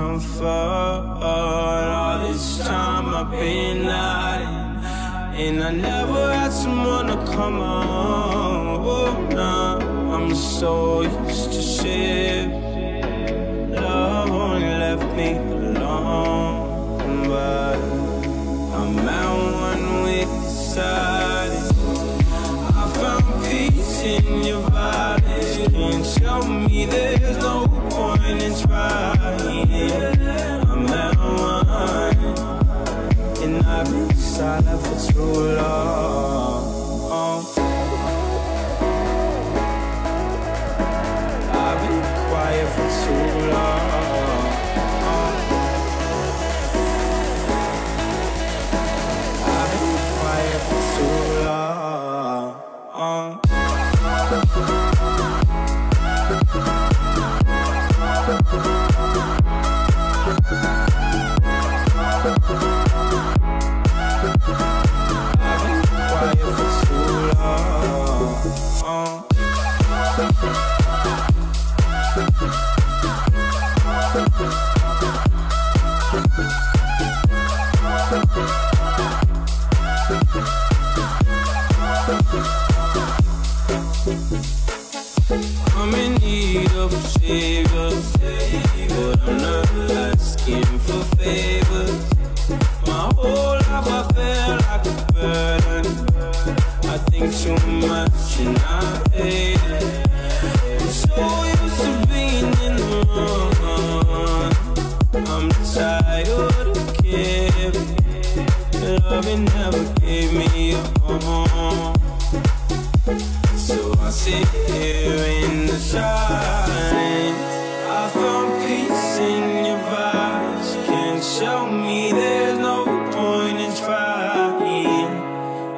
comfort. All this time I've been hiding, and I never had someone to come on. Oh, nah, I'm so used to shit. Love only left me alone, but I'm out one week decided. I found peace in your body. Can't tell me there's no point in trying. I've been silent for too long. I've been quiet for too long. In need of a savior, but I'm not asking for favors. My whole life I feel like a burden. I think too much and I hate it. I'm so used to being in the wrong. I'm tired of caring. Loving never gave me a home. I sit here in the silence. I found peace in your vibes. Can't show me there's no point in trying.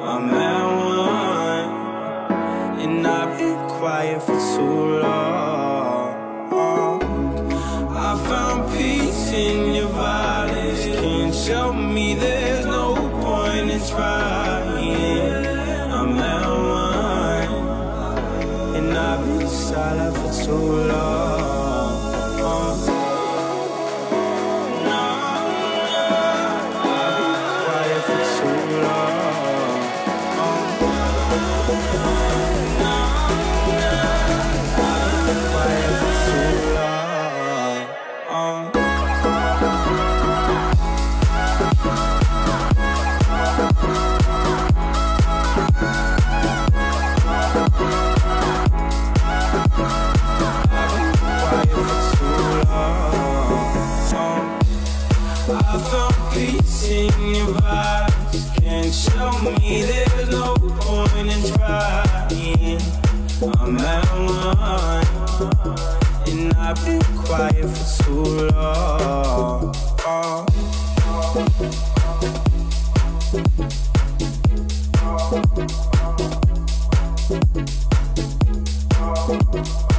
I'm at one, and I've been quiet for too long. I found peace in your vibes. Can't show me there's no point in trying. I'm at silent for too long. In your eyes, Can't show me there's no point in trying I'm at one And I've been quiet for too long oh. Oh.